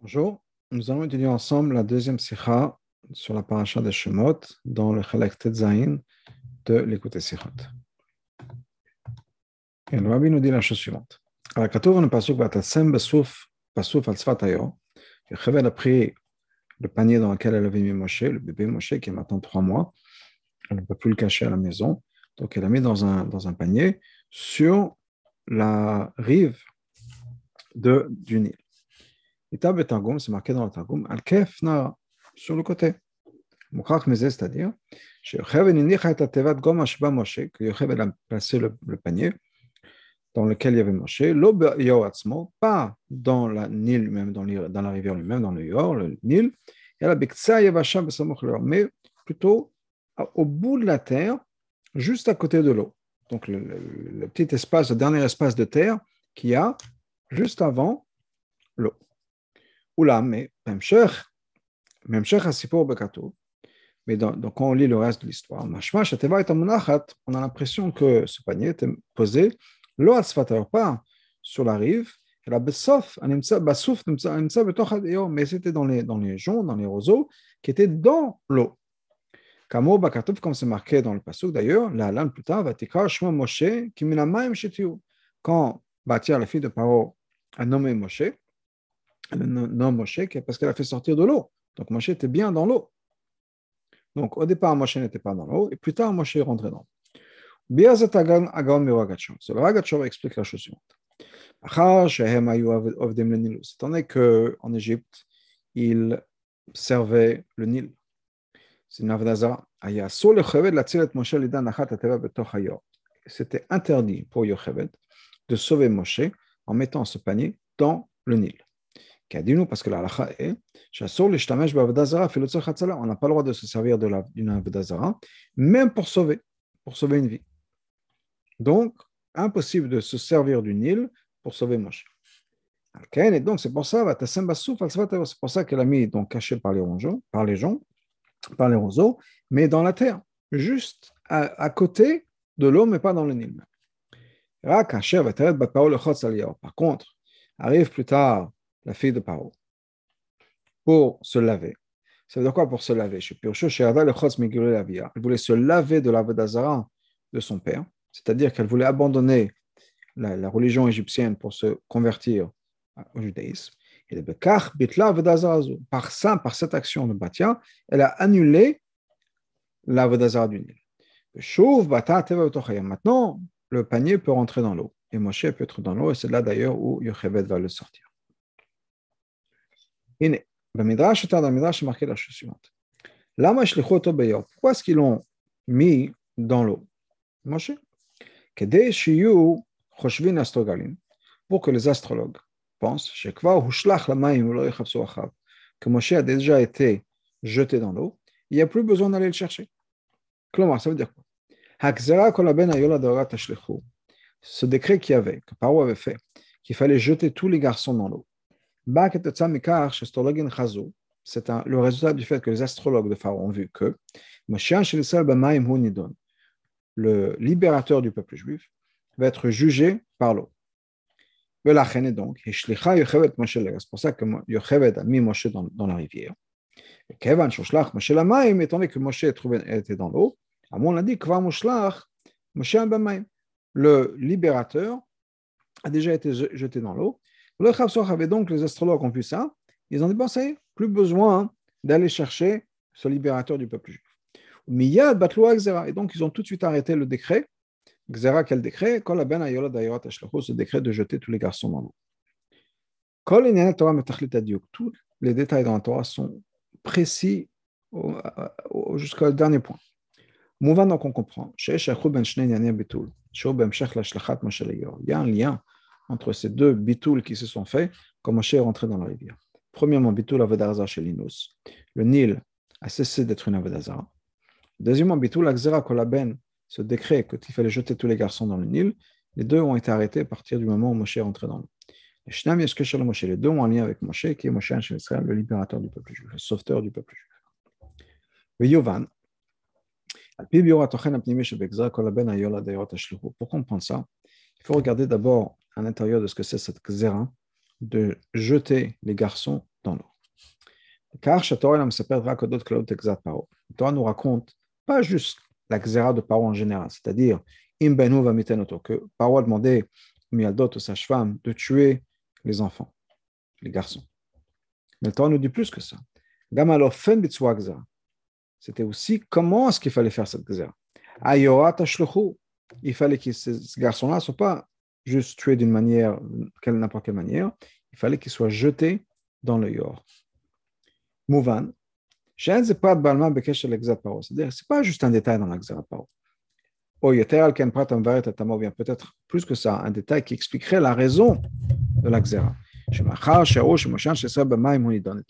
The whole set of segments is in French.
Bonjour, nous allons étudier ensemble la deuxième sikha sur la paracha des Shemot dans le Chalek Tetzain de l'écoute Sikhot. Et le Rabbi nous dit la chose suivante. La Katour, on est passé par Tatsem Basouf, Basouf al Tzfatayo. Yocheved a pris le panier dans lequel elle avait mis Moshe, le bébé Moshe qui est maintenant trois mois. Elle ne peut plus le cacher à la maison. Donc elle l'a mis dans un, panier sur la rive de, du Nil. Et Targum, c'est marqué dans le Targum, al kef na, sur le côté. Mukrak mezé, c'est-à-dire, que Yocheved a placé le, le, panier dans lequel il y avait Moshe, lo yoatzmo, pas dans la Nil même, dans, dans la rivière lui-même, dans le Yor, le Nil, et la Bektsa Yavasha mais plutôt au bout de la terre, juste à côté de l'eau. Donc le, le, le, petit espace, le dernier espace de terre qu'il y a juste avant l'eau. Oula, mais Memcher, Hassipour Bekato, mais dans, donc quand on lit le reste de l'histoire, on a l'impression que ce panier était posé, pas sur la rive, mais c'était dans les, dans les joncs, dans les roseaux, qui étaient dans l'eau. Kamo Bakatov, comme c'est marqué dans le pasuk d'ailleurs, la lame plus tard, Vatikra Shmo Moshe, Kiminamaim Shetiu. Quand Batia, la fille de Paro, a nommé Moshe, elle nomme Moshe parce qu'elle a fait sortir de l'eau. Donc Moshe était bien dans l'eau. Donc au départ, Moshe n'était pas dans l'eau, et plus tard, Moshe est rentré dans l'eau. C'est le Ragatchon explique la chose suivante. Étant qu'en Égypte, ils servaient le Nil. C'était interdit pour Yocheved de sauver Moshe en mettant ce panier dans le Nil. Parce que la halakha est on n'a pas le droit de se servir d'une Avdazara, même pour sauver, pour sauver une vie. Donc, impossible de se servir du Nil pour sauver Moshe. Et donc, c'est pour ça, c'est pour ça qu'elle a mis donc caché par les roseaux, par les gens, par les roseaux, mais dans la terre, juste à, côté de l'eau, mais pas dans le Nil. Par contre, arrive plus tard la fille de Paro pour se laver. Ça veut dire quoi pour se laver? Elle voulait se laver de la Vedazara de son père c'est-à-dire qu'elle voulait abandonner la, religion égyptienne pour se convertir au judaïsme. Et par ça, par cette action de Batia, elle a annulé la Vodazara du Nil. Maintenant, le panier peut rentrer dans l'eau. Et Moshe peut être dans l'eau, et c'est là d'ailleurs où Yocheved va le sortir. Le Midrash, dans le Midrash, la chose suivante. Pourquoi est-ce qu'ils l'ont mis dans l'eau? Moshe? Pour que les astrologues pensent que Moshe a déjà été jeté dans l'eau, il n'y a plus besoin d'aller le chercher. Ça veut dire quoi? Ce décret qu'il y avait, que Paro avait fait, qu'il fallait jeter tous les garçons dans l'eau, c'est le résultat du fait que les astrologues de Pharaon ont vu que le libérateur du peuple juif, va être jugé par l'eau. donc, c'est pour ça que Yocheved a mis Moshe dans, dans la rivière. Et Kevan Shoslach Moshe Lamaim, étant donné que Moshe était dans l'eau, Amon a dit Kvar Moshlach Moshe. Le libérateur a déjà été jeté dans l'eau. Le Chavsoch avait donc, les astrologues ont vu ça, ils ont dit Bon, ça y est, plus besoin d'aller chercher ce libérateur du peuple juif. Et donc, ils ont tout de suite arrêté le décret. Xera, quel décret? Ce décret de jeter tous les garçons dans l'eau. Tous les détails dans la Torah sont précis jusqu'au dernier point. Mouvan, donc on comprend. Il y a un lien entre ces deux bitouls qui se sont faits quand Moshe est rentré dans la rivière. Premièrement, bitoul avodazara chez Linus. Le Nil a cessé d'être une avodazara. Deuxièmement, Bitul Akzera Kolaben, ce décret qu'il fallait jeter tous les garçons dans le Nil, les deux ont été arrêtés à partir du moment où Moshe est rentré dans l'eau. Les deux ont un lien avec Moshe, qui est Moshe Israël, le libérateur du peuple juif, le sauveteur du peuple juif? Yovan, pour comprendre ça, il faut regarder d'abord à l'intérieur de ce que c'est cette Xera de jeter les garçons dans l'eau. Car le Torah nous raconte pas juste la xéra de Paro en général, c'est-à-dire que Paro a demandé Mialdot aux sages-femmes de tuer les enfants, les garçons. Mais le Torah nous dit plus que ça. C'était aussi comment est-ce qu'il fallait faire cette xéra. Il fallait que ces garçons-là ne soient pas juste tués d'une manière, n'importe quelle manière, il fallait qu'ils soient jetés dans le yor. Mouvan, c'est pas c'est-à-dire c'est pas juste un détail dans l'examen paro. Ou bien peut-être plus que ça, un détail qui expliquerait la raison de l'exera. Étant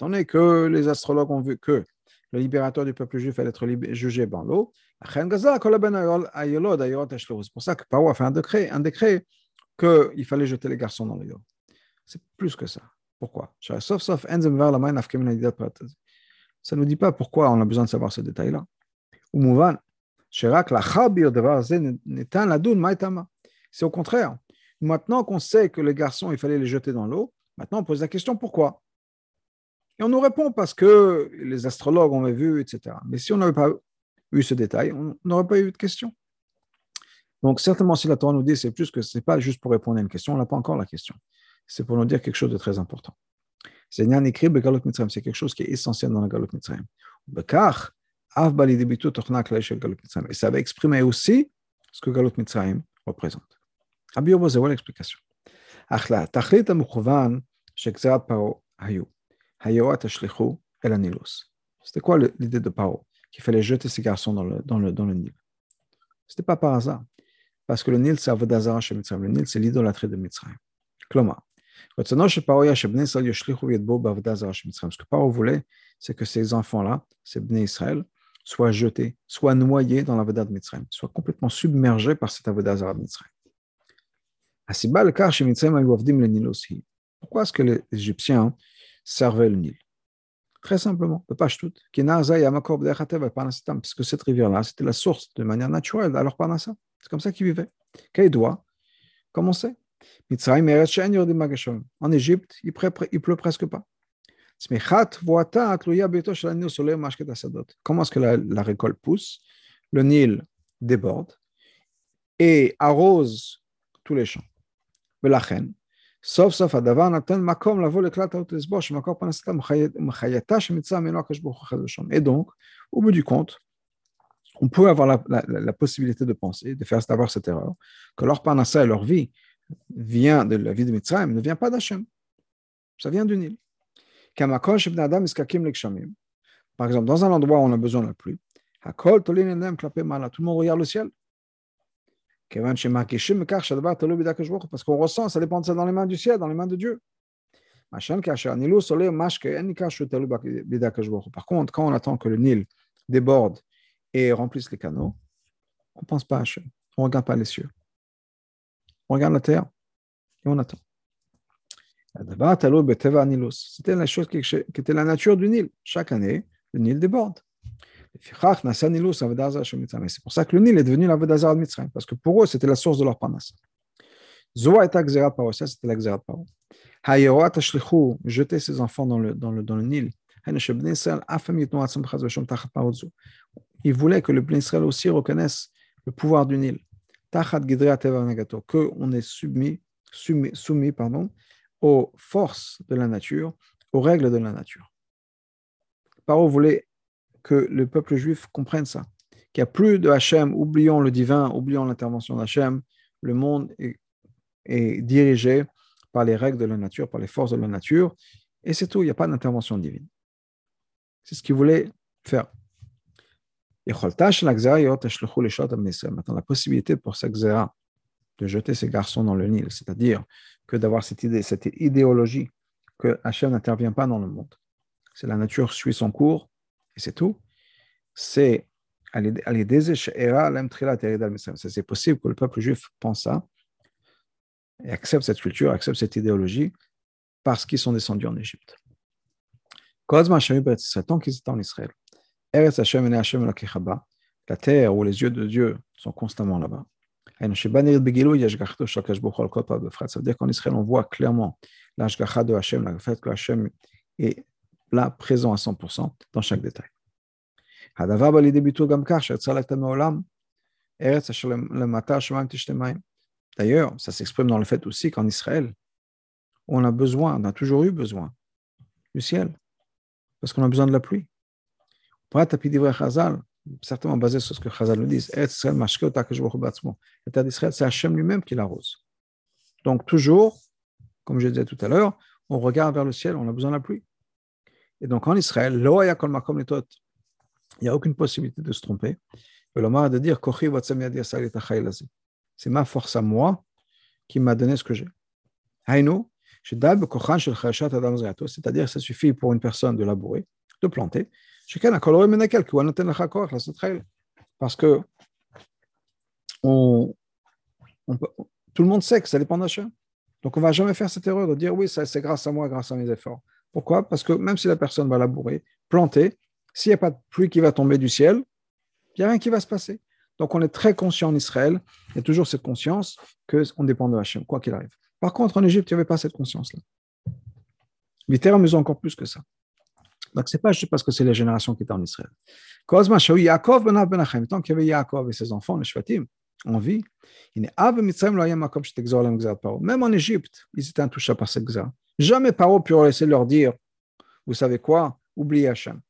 donné que les astrologues ont vu que le libérateur du peuple juif allait être jugé dans l'eau, c'est pour ça que Paro a fait un décret, un décret qu'il fallait jeter les garçons dans l'eau. C'est plus que ça. Pourquoi? Ça ne nous dit pas pourquoi on a besoin de savoir ce détail-là. C'est au contraire. Maintenant qu'on sait que les garçons, il fallait les jeter dans l'eau, maintenant on pose la question pourquoi? Et on nous répond parce que les astrologues ont vu, etc. Mais si on n'avait pas eu ce détail, on n'aurait pas eu de question. Donc certainement, si la Torah nous dit, c'est plus que ce n'est pas juste pour répondre à une question, on n'a pas encore la question. C'est pour nous dire quelque chose de très important. C'est quelque chose qui est essentiel dans la Galot Mitzrayim. Et ça va exprimer aussi ce que Galot Mitzrayim représente. Rabbi c'est l'explication? C'était quoi l'idée de Paro? Qu'il fallait jeter ses garçons dans le, dans le, dans le Nil. Ce n'était pas par hasard. Parce que le Nil, c'est Avodazara chez Mitzrayim. Le Nil, c'est l'idolâtrie de Mitzrayim. Ce que Paro voulait, c'est que ces enfants-là, ces Bnei Israël, soient jetés, soient noyés dans l'Avodah de Mitzrayim, soient complètement submergés par cet Avodah Zara de Mitzrayim. Pourquoi est-ce que les Égyptiens servaient le Nil? Très simplement, le Pashtut, parce que cette rivière-là, c'était la source de manière naturelle à leur Parnassa. C'est comme ça qu'ils vivaient. doit comme on sait en Égypte, il ne pleut presque pas. Comment est-ce que la, récolte pousse? Le Nil déborde et arrose tous les champs. Et donc, au bout du compte, on peut avoir la, possibilité de penser, de faire d'avoir cette erreur, que leur panassa et leur vie vient de la vie de Mitzrayim ne vient pas d'Hachem. Ça vient du Nil. Par exemple, dans un endroit où on a besoin de la pluie, tout le monde regarde le ciel. Parce qu'on ressent, ça dépend de ça dans les mains du ciel, dans les mains de Dieu. Par contre, quand on attend que le Nil déborde et remplisse les canaux, on ne pense pas à Hachem, on ne regarde pas les cieux on regarde la terre et on attend. C'était la chose qui était la nature du Nil. Chaque année, le Nil déborde. C'est pour ça que le Nil est devenu la Vedazar de Mitzrayim, parce que pour eux, c'était la source de leur panas. Zoa et Paro, ça c'était Paro. Hayerot Ashlichu, jeter ses enfants dans le, dans le, dans le Nil. Il voulait que le peuple Israël aussi reconnaisse le pouvoir du Nil que on est soumis, soumis, soumis pardon, aux forces de la nature, aux règles de la nature. Paro voulait que le peuple juif comprenne ça, qu'il n'y a plus de Hachem, oublions le divin, oublions l'intervention d'Hachem, le monde est, dirigé par les règles de la nature, par les forces de la nature, et c'est tout, il n'y a pas d'intervention divine. C'est ce qu'il voulait faire. Maintenant, la possibilité pour cette de jeter ses garçons dans le Nil, c'est-à-dire que d'avoir cette idée, cette idéologie que Hachem n'intervient pas dans le monde. C'est la nature suit son cours et c'est tout. C'est c'est possible que le peuple juif pense ça et accepte cette culture, accepte cette idéologie parce qu'ils sont descendus en Égypte. Tant qu'ils étaient en Israël, la terre où les yeux de Dieu sont constamment là-bas. Ça veut dire qu'en Israël, on voit clairement l'ashgacha de Hachem, le fait que Hachem est là, présent à 100% dans chaque détail. D'ailleurs, ça s'exprime dans le fait aussi qu'en Israël, on a besoin, on a toujours eu besoin du ciel, parce qu'on a besoin de la pluie. Certainement basé sur ce que Chazal nous dit, c'est Hachem lui-même qui l'arrose. Donc, toujours, comme je disais tout à l'heure, on regarde vers le ciel, on a besoin de la pluie. Et donc, en Israël, il n'y a aucune possibilité de se tromper. Le a de dire c'est ma force à moi qui m'a donné ce que j'ai. C'est-à-dire, ça suffit pour une personne de labourer, de planter. Parce que tout le monde sait que ça dépend d'Hachem. Donc, on ne va jamais faire cette erreur de dire oui, c'est grâce à moi, grâce à mes efforts. Pourquoi? Parce que même si la personne va labourer, planter, s'il n'y a pas de pluie qui va tomber du ciel, il n'y a rien qui va se passer. Donc, on est très conscient en Israël, il y a toujours cette conscience qu'on dépend de Hachem, quoi qu'il arrive. Par contre, en Égypte, il n'y avait pas cette conscience-là. Littéralement, mais encore plus que ça. Donc, ce n'est pas juste parce que c'est la génération qui est en Israël. Ben Tant qu'il y avait Yaakov et ses enfants, les Shvatim, en vie, même en Égypte, ils étaient intouchables par cette gza. Jamais Paro pu laisser leur dire, vous savez quoi, oubliez Hachem.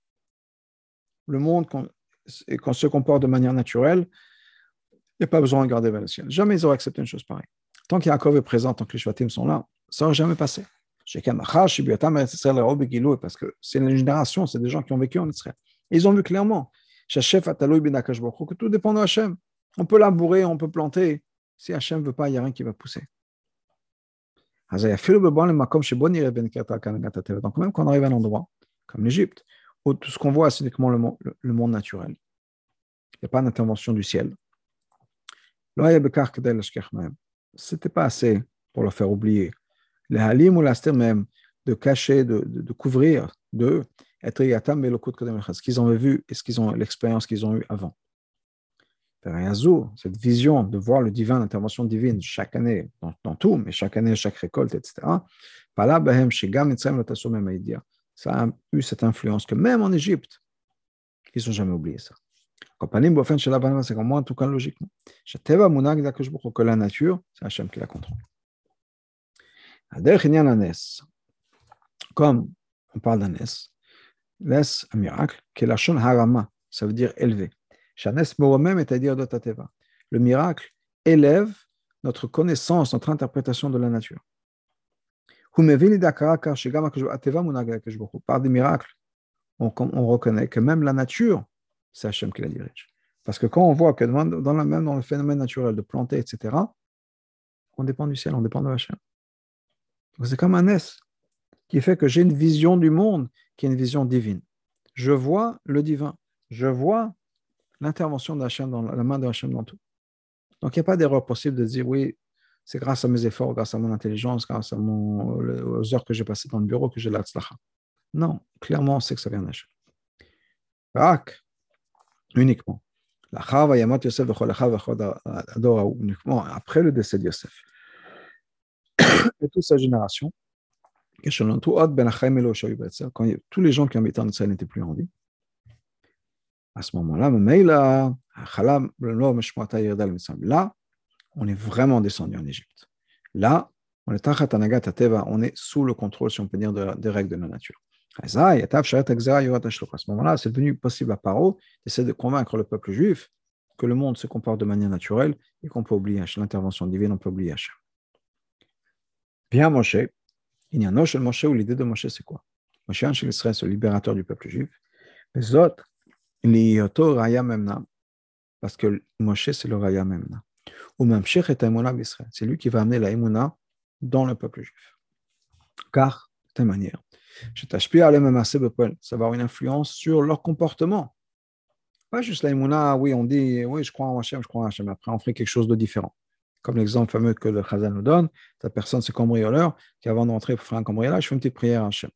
Le monde, quand, quand se comporte de manière naturelle, il n'y a pas besoin de regarder vers le ciel. Jamais ils auraient accepté une chose pareille. Tant qu'Yaakov est présent, tant que les Shvatim sont là, ça n'aurait jamais passé. Parce que c'est une génération, c'est des gens qui ont vécu en Israël. ils ont vu clairement que tout dépend de Hachem. On peut labourer, on peut planter. Si Hachem ne veut pas, il n'y a rien qui va pousser. Donc même quand on arrive à un endroit, comme l'Égypte, où tout ce qu'on voit, c'est uniquement le, monde naturel. Il n'y a pas d'intervention du ciel. Ce n'était pas assez pour leur faire oublier. Les halim ou même, de cacher, de, de, couvrir, de être yatam ce qu'ils ont vu et ce qu'ils ont, l'expérience qu'ils ont eue avant cette vision de voir le divin, l'intervention divine chaque année, dans, tout, mais chaque année, chaque récolte, etc., ça a eu cette influence que même en Égypte, ils n'ont jamais oublié ça. C'est comme moi, en tout cas, logiquement. Que la nature, c'est Hachem qui la contrôle. Comme on parle d'un nes, un miracle, qui est la harama, ça veut dire élevé. Le miracle élève notre connaissance, notre interprétation de la nature. Par des miracles, on, on reconnaît que même la nature, c'est Hachem qui la dirige. Parce que quand on voit que même dans le phénomène naturel de planter, etc., on dépend du ciel, on dépend de Hachem. C'est comme un S qui fait que j'ai une vision du monde qui est une vision divine. Je vois le divin. Je vois l'intervention d'Hachem dans la main de Hachem dans tout. Donc, il n'y a pas d'erreur possible de dire oui, c'est grâce à mes efforts, grâce à mon intelligence, grâce à aux heures que j'ai passées dans le bureau que j'ai l'Atzlacha. Non, clairement, on sait que ça vient d'Hachem. Rak, uniquement. uniquement après le décès de Yosef. Et toute sa génération, quand tous les gens qui habitaient en Israël n'étaient plus en vie, à ce moment-là, là, on est vraiment descendu en Égypte. Là, on est on est sous le contrôle, si on peut dire, des règles de la nature. À ce moment-là, c'est devenu possible à Paro d'essayer de convaincre le peuple juif que le monde se comporte de manière naturelle et qu'on peut oublier l'intervention divine, on peut oublier Hachem. Bien Moshe, il y a un Moshe où l'idée de Moshe, c'est quoi? Moshe, c'est le libérateur du peuple juif. Les autres, parce que Moshe, c'est le Raya Memna. Ou même c'est lui qui va amener la Imuna dans le peuple juif. Car, de telle manière, ça va avoir une influence sur leur comportement. Pas juste la Imuna, oui, on dit, oui, je crois en Hachem, je crois en Hachem. Après, on fait quelque chose de différent. Comme l'exemple fameux que le Chazal nous donne, cette personne, c'est cambrioleur, qui avant d'entrer pour faire un cambriolage, fait une petite prière à Hachem.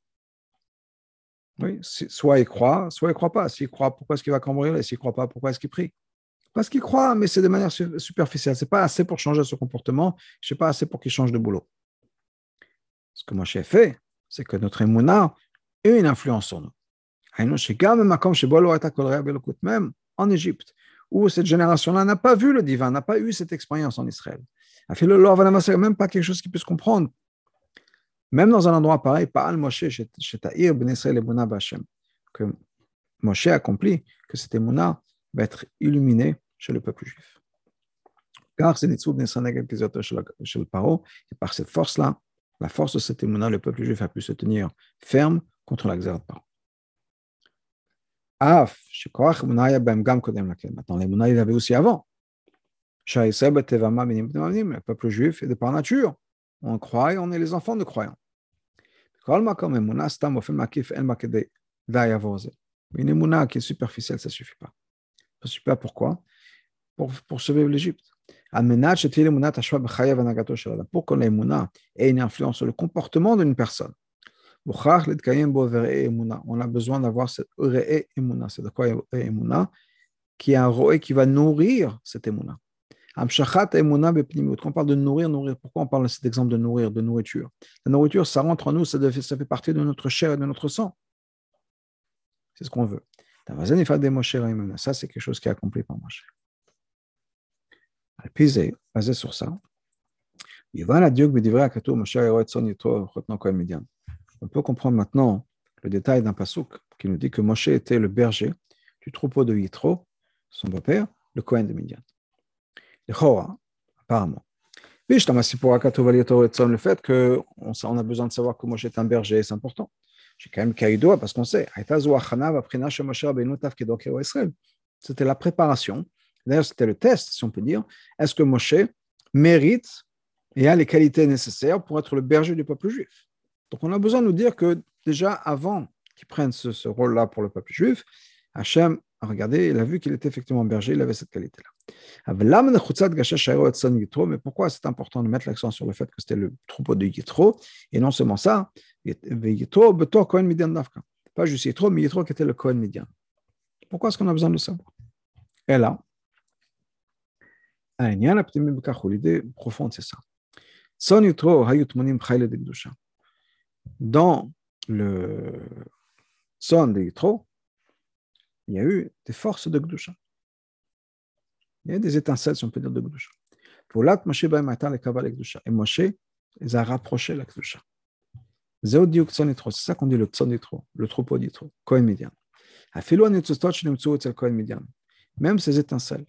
Oui, soit il croit, soit il ne croit pas. S'il croit, pourquoi est-ce qu'il va cambrioler? S'il ne croit pas, pourquoi est-ce qu'il prie? Parce qu'il croit, mais c'est de manière superficielle. Ce n'est pas assez pour changer son comportement, ce n'est pas assez pour qu'il change de boulot. Ce que Moshe fait, c'est que notre émouna a une influence sur nous. Même en Égypte, où cette génération-là n'a pas vu le divin, n'a pas eu cette expérience en Israël. Même pas quelque chose qu'ils puissent comprendre. Même dans un endroit pareil, Paal Moshe, Ben Israël que Moshe accomplit, que cette émouna va être illuminée chez le peuple juif. Car c'est chez le paro, et par cette force-là, la force de cette émouna, le peuple juif a pu se tenir ferme contre la paro. Af, Maintenant, l'émouna, il avait aussi avant. Le peuple juif est de par nature. On croit, on est les enfants de croyants. Une émouna qui est superficielle, ça ne suffit pas. Ça ne suffit pas pourquoi pour, pour sauver l'Égypte. Pour que l'émouna ait une influence sur le comportement d'une personne, on a besoin d'avoir cette émouna. C'est de quoi émouna Qui est un roé qui va nourrir cette émouna. Quand on parle de nourrir, nourrir, pourquoi on parle de cet exemple de nourrir, de nourriture La nourriture, ça rentre en nous, ça, fait partie de notre chair et de notre sang. C'est ce qu'on veut. Ça, c'est quelque chose qui est accompli par Moshe. Puis, basé sur ça, on peut comprendre maintenant le détail d'un pasouk qui nous dit que Moshe était le berger du troupeau de Yitro, son beau-père, le Kohen de Midian. Le Chora, apparemment. Le fait qu'on a besoin de savoir que Moshe est un berger, c'est important. J'ai quand même Kaïdoa parce qu'on sait. C'était la préparation. D'ailleurs, c'était le test, si on peut dire. Est-ce que Moshe mérite et a les qualités nécessaires pour être le berger du peuple juif? Donc, on a besoin de nous dire que déjà avant qu'il prenne ce, rôle-là pour le peuple juif, Hachem a regardé, il a vu qu'il était effectivement berger, il avait cette qualité-là. Mais pourquoi c'est important de mettre l'accent sur le fait que c'était le troupeau de Yitro Et non seulement ça, pas juste Yitro, mais Yitro qui était le Kohen Midian. Pourquoi est-ce qu'on a besoin de savoir? Et là, l'idée profonde, c'est ça. Dans le son de Yitro, il y a eu des forces de Gdusha. Il y a des étincelles, si on peut dire, de Gdusha. Pour l'at Moshe le Gdusha. Et Moshe les a rapprochés la Gdusha. C'est ça qu'on dit le Tson d'Itro, le troupeau d'Itro, Kohen Midian. Même ces étincelles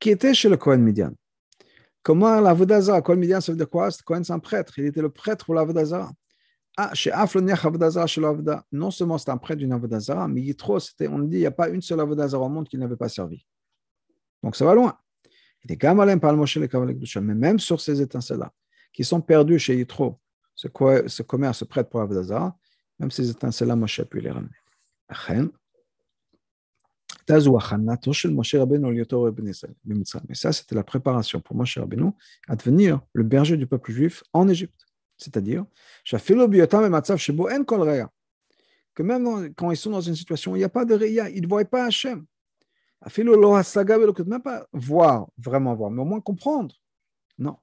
qui étaient chez le Kohen Midian. Comment la Vodazara, Kohen Midian, ça veut dire quoi? Kohen, c'est un prêtre. Il était le prêtre pour la Vodazara. Ah, non seulement c'est un prêtre d'une Avodazara, mais Yitro, on dit, il n'y a pas une seule Avodazara au monde qui n'avait pas servi. Donc ça va loin. Mais même sur ces étincelles-là, qui sont perdues chez Yitro, ce, ce commerce, ce prêtre pour Avodazara, même ces étincelles-là, Moshe a pu les ramener. Mais ça, c'était la préparation pour Moshe Rabbeinu à devenir le berger du peuple juif en Égypte. C'est-à-dire, que même quand ils sont dans une situation où il n'y a pas de réa, ils ne voient pas Hachem. Même pas voir, vraiment voir, mais au moins comprendre. Non.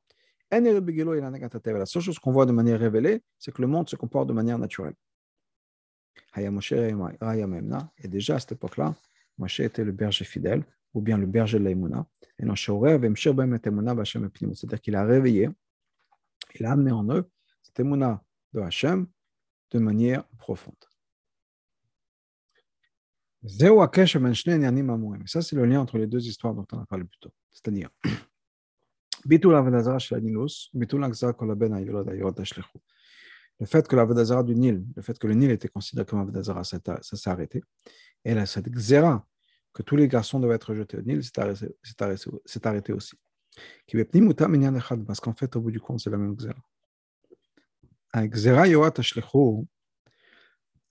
La seule chose qu'on voit de manière révélée, c'est que le monde se comporte de manière naturelle. Et déjà à cette époque-là, Moshe était le berger fidèle, ou bien le berger de l'Aïmouna. C'est-à-dire qu'il a réveillé, il a amené en eux cette de Hachem de manière profonde. Ça, c'est le lien entre les deux histoires dont on a parlé plus tôt. C'est-à-dire, le fait que la du Nil, le fait que le Nil était considéré comme Avodazara, ça, ça s'est arrêté. Et là, cette Xéra, que tous les garçons devaient être jetés au Nil, s'est arrêté, arrêté, arrêté, aussi. Parce qu'en fait, au bout du compte, c'est la même Xéra.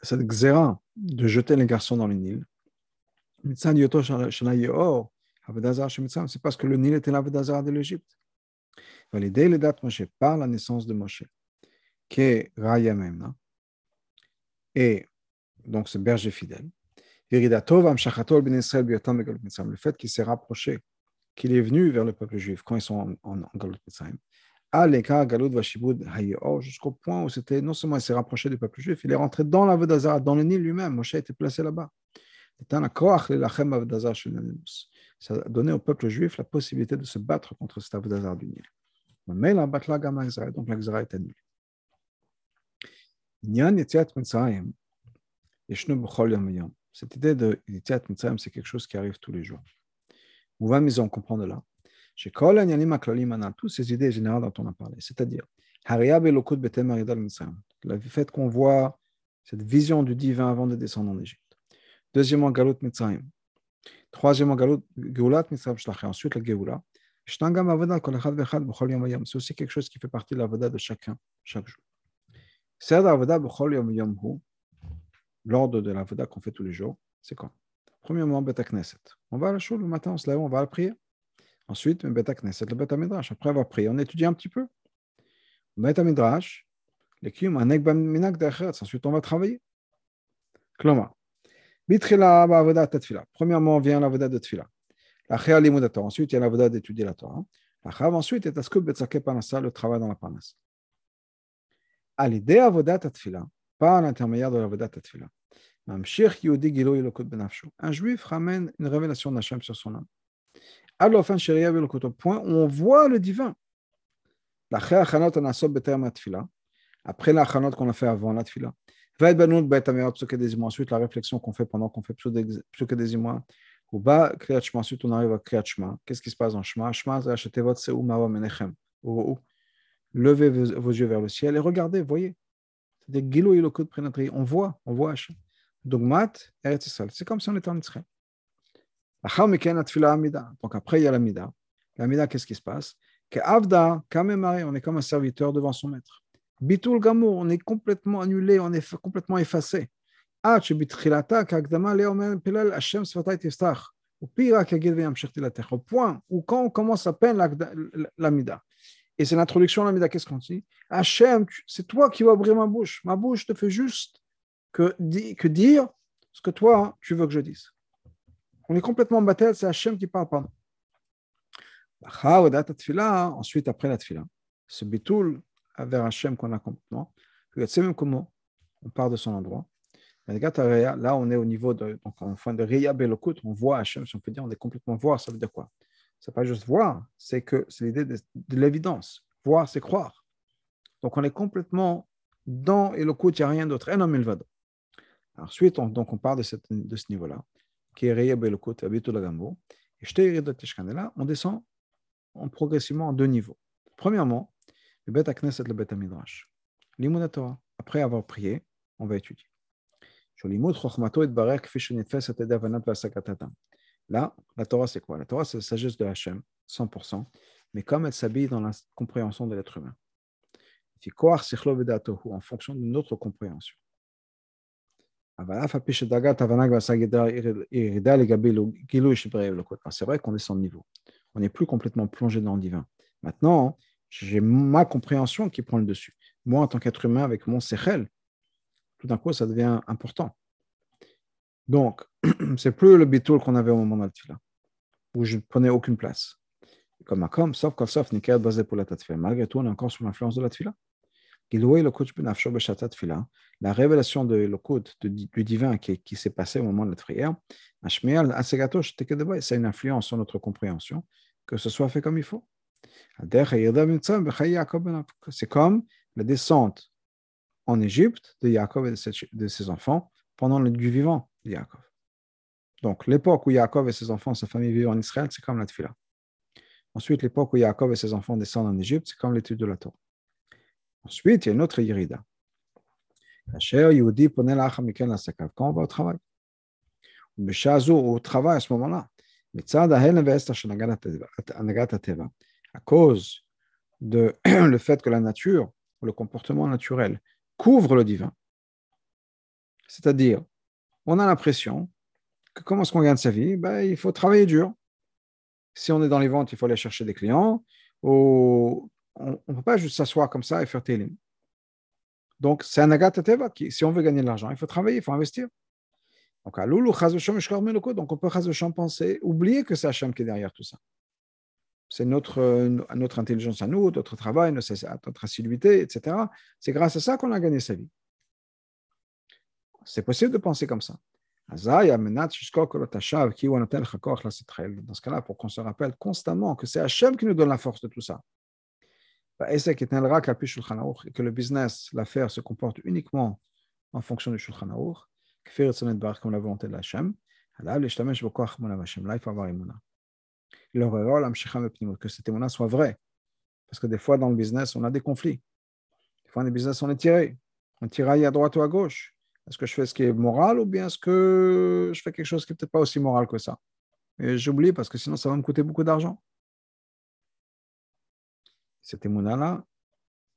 Cette Xéra de jeter les garçons dans le Nil, c'est parce que le Nil était l'Avodazara de l'Égypte. Validé les dates Moshe par la naissance de Moshe, qui est Raya Memna, et donc ce berger fidèle. Le fait qu'il s'est rapproché, qu'il est venu vers le peuple juif quand ils sont en, en jusqu'au point où c'était non seulement il s'est rapproché du peuple juif, il est rentré dans la Vodazara, dans le Nil lui-même. Moshe a été placé là-bas. Ça a donné au peuple juif la possibilité de se battre contre cet Avodazar du Nil. Mais la batla donc l'exara est annulée. Cette idée de Yetziat Mitzrayim, c'est quelque chose qui arrive tous les jours. On va miser on comprend de là. Chez Kol toutes ces idées générales dont on a parlé, c'est-à-dire le fait qu'on voit cette vision du divin avant de descendre en Égypte. Deuxièmement, Galut Mitzrayim. Troisièmement, Galut, Geulat Mitzrayim. Ensuite, la Geoula. C'est aussi quelque chose qui fait partie de l'avoda de chacun, chaque jour. L'ordre de l'avoda qu'on fait tous les jours, c'est quoi Premièrement, Beta Knesset. On va à la choule le matin, on se lève, on va à la prière. Ensuite, le Beta Midrash. Après avoir prié, on étudie un petit peu. Beta Midrash, les Kiyum, Ensuite, on va travailler. Kloma. Premièrement, vient l'avoda de Tfila. Ensuite, il y a l'avoda d'étudier la Torah. Ensuite, il y a le travail dans la parnasse. À l'idée avodat Tfila, par l'intermédiaire de l'avodat Tfila. Un juif ramène une révélation d'Hachem sur son âme. Au point où on voit le divin. Après la qu'on a fait avant la tfila. Ensuite, la réflexion qu'on fait pendant qu'on fait des ou bas, Kriyat Shema, ensuite on arrive à Kriyat Shema. Qu'est-ce qui se passe dans Shema? Shema, c'est Achetevot Seou Mawa Menechem. Levez vos yeux vers le ciel et regardez, voyez. C'est des Gilo Ilokot Prenatri. On voit, on voit Hachem. Dogmat, Eretz. C'est comme si on était en Israël. Donc après, il y a la Mida. La Mida, qu'est-ce qui se passe? on est comme un serviteur devant son maître. Bitul Gamour, on est complètement annulé, on est complètement effacé. Au point où quand on commence à peine l'amida, et c'est l'introduction à l'amida, qu'est-ce qu'on dit? Hachem, c'est toi qui vas ouvrir ma bouche. Ma bouche te fait juste que, que dire ce que toi, tu veux que je dise. On est complètement battel, c'est Hachem qui parle par nous. Ensuite, après la tfila, ce bitul vers Hachem qu'on a complètement, comment on part de son endroit. Là, on est au niveau de, donc en de Belokut, on voit Hachem, si on peut dire, on est complètement voir, ça veut dire quoi? C'est pas juste voir, c'est que c'est l'idée de, l'évidence. Voir, c'est croire. Donc on est complètement dans Elokut, il n'y a rien d'autre. Ensuite, on, donc on part de ce niveau-là, qui est Ria Belokut, Abitulagambo. Et là, on descend en progressivement en deux niveaux. Premièrement, le Bet Knesset, le Bet Midrash. Torah. Après avoir prié, on va étudier. Là, la Torah, c'est quoi? La Torah, c'est la sagesse de Hachem, 100%, mais comme elle s'habille dans la compréhension de l'être humain. En fonction de notre compréhension. C'est vrai qu'on est sans niveau. On n'est plus complètement plongé dans le divin. Maintenant, j'ai ma compréhension qui prend le dessus. Moi, en tant qu'être humain, avec mon sechel, tout d'un coup, ça devient important. Donc, c'est plus le bitoul qu'on avait au moment de la où je ne prenais aucune place. Comme à comme, sauf quand sauf Nikel basé pour la tfila. Malgré tout, on est encore sous l'influence de la tfila. Ben la révélation de du divin qui, s'est passé au moment de la prière, c'est une influence sur notre compréhension, que ce soit fait comme il faut. C'est comme la descente en Égypte de Yaakov et de ses enfants pendant le du vivant de Yaakov. Donc, l'époque où Yaakov et ses enfants, sa famille vivent en Israël, c'est comme la Tfila. Ensuite, l'époque où Yaakov et ses enfants descendent en Égypte, c'est comme l'étude de la Torah. Ensuite, il y a une autre Yerida. Quand on va au travail? Au travail à ce moment-là. À cause de le fait que la nature, le comportement naturel, couvre le divin. C'est-à-dire, on a l'impression que comment est-ce qu'on gagne sa vie? Ben, Il faut travailler dur. Si on est dans les ventes, il faut aller chercher des clients. Ou on ne peut pas juste s'asseoir comme ça et faire télim. Donc, c'est un agatha. Qui, si on veut gagner de l'argent, il faut travailler, il faut investir. Donc, donc on peut penser, oublier que c'est Hachem qui est derrière tout ça. c'est notre, notre intelligence à nous, notre travail, notre assiduité, etc. C'est grâce à ça qu'on a gagné sa vie. C'est possible de penser comme ça. Dans ce cas-là, pour qu'on se rappelle constamment que c'est Hachem qui nous donne la force de tout ça. Et que le business, l'affaire se comporte uniquement en fonction du Shulchan Aruch, comme la volonté de Hachem. Là, il faut avoir que cet émouna soit vrai. Parce que des fois, dans le business, on a des conflits. Des fois, dans le business, on est tiré. On tiraille à droite ou à gauche. Est-ce que je fais ce qui est moral ou bien est-ce que je fais quelque chose qui n'est peut-être pas aussi moral que ça? Et j'oublie parce que sinon, ça va me coûter beaucoup d'argent. Cet émouna-là,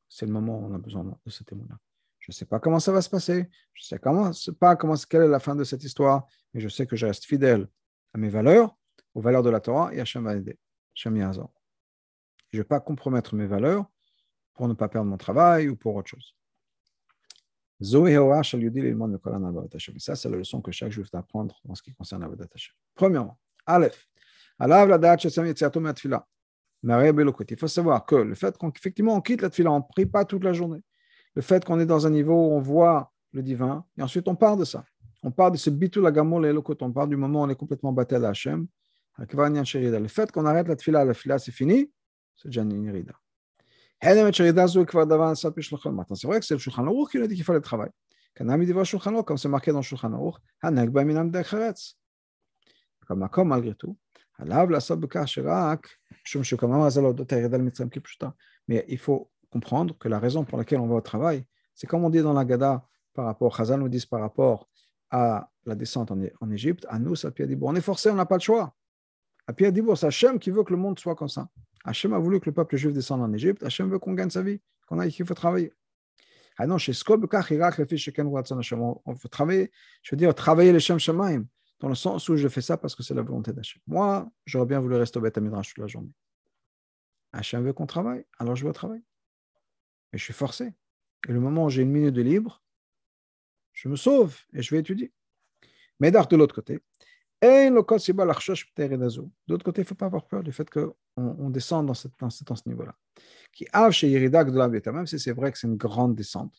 c'est le moment où on a besoin de cet émouna. Je ne sais pas comment ça va se passer. Je ne sais pas comment, quelle est la fin de cette histoire, mais je sais que je reste fidèle à mes valeurs aux valeurs de la Torah et Hachem va aider. Hachem Je ne vais pas compromettre mes valeurs pour ne pas perdre mon travail ou pour autre chose. Ça, c'est la leçon que chaque juif doit apprendre en ce qui concerne Avodat Hashem. Premièrement, Aleph. Il faut savoir que le fait qu'effectivement on quitte la tefila, on ne prie pas toute la journée. Le fait qu'on est dans un niveau où on voit le divin, et ensuite on part de ça. On part de ce bitul agamol et on part du moment où on est complètement battu à Hachem, le fait qu'on arrête la tfila, la tfila c'est fini, c'est déjà une irida. C'est vrai que c'est le Shulchan Aruch qui nous dit qu'il fallait travailler. Comme c'est marqué dans le Shulchan Aruch, comme malgré tout, mais il faut comprendre que la raison pour laquelle on va au travail, c'est comme on dit dans la Gada par rapport, Chazal nous par rapport à la descente en, Égypte, à nous, ça on est forcé, on n'a pas le choix. À Dibour, c'est Hachem qui veut que le monde soit comme ça. Hachem a voulu que le peuple juif descende en Égypte. Hachem veut qu'on gagne sa vie, qu'on aille qu'il faut travailler. On travailler, je les dans le sens où je fais ça parce que c'est la volonté d'Hachem. Moi, j'aurais bien voulu rester au Beth toute la journée. Hachem veut qu'on travaille, alors je veux travailler. Mais je suis forcé. Et le moment où j'ai une minute de libre, je me sauve et je vais étudier. Mais de l'autre côté, D'autre côté, il ne faut pas avoir peur du fait qu'on on descend dans, ce niveau-là. Même si c'est vrai que c'est une grande descente.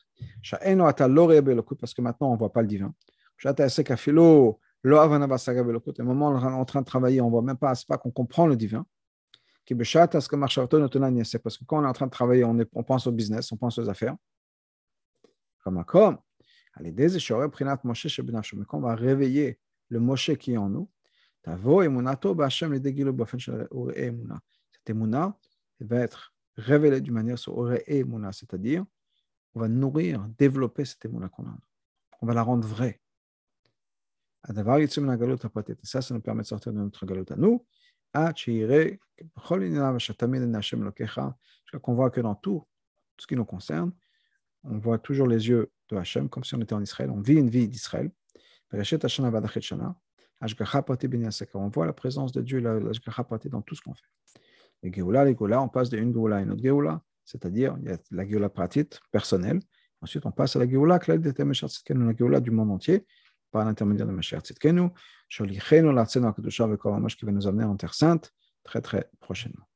Parce que maintenant, on ne voit pas le divin. Au moment où on est en train de travailler, on ne voit même pas, c'est pas qu'on comprend le divin. Parce que quand on est en train de travailler, on, est, on pense au business, on pense aux affaires. Comme comme, on va réveiller le Moshe qui est en nous. Cette émouna va être révélée d'une manière sur c'est-à-dire on va nourrir, développer cette émouna qu'on a. On va la rendre vraie. Ça, ça nous permet de sortir de notre galot à nous. qu'on voit que dans tout, ce qui nous concerne, on voit toujours les yeux de Hachem, comme si on était en Israël. On vit une vie d'Israël. On voit la présence de Dieu, l'Ashgacha Pati dans tout ce qu'on fait. Les Géoula, les on passe d'une Géoula à une autre Géoula, c'est-à-dire il y a la Géoula Pratit personnelle. Ensuite, on passe à la Géoula, la Géoula du monde entier, par l'intermédiaire de Mashiach Tzidkenu, Sholichenu, l'Artsenu Akadusha, qui va nous amener en Terre Sainte très très prochainement.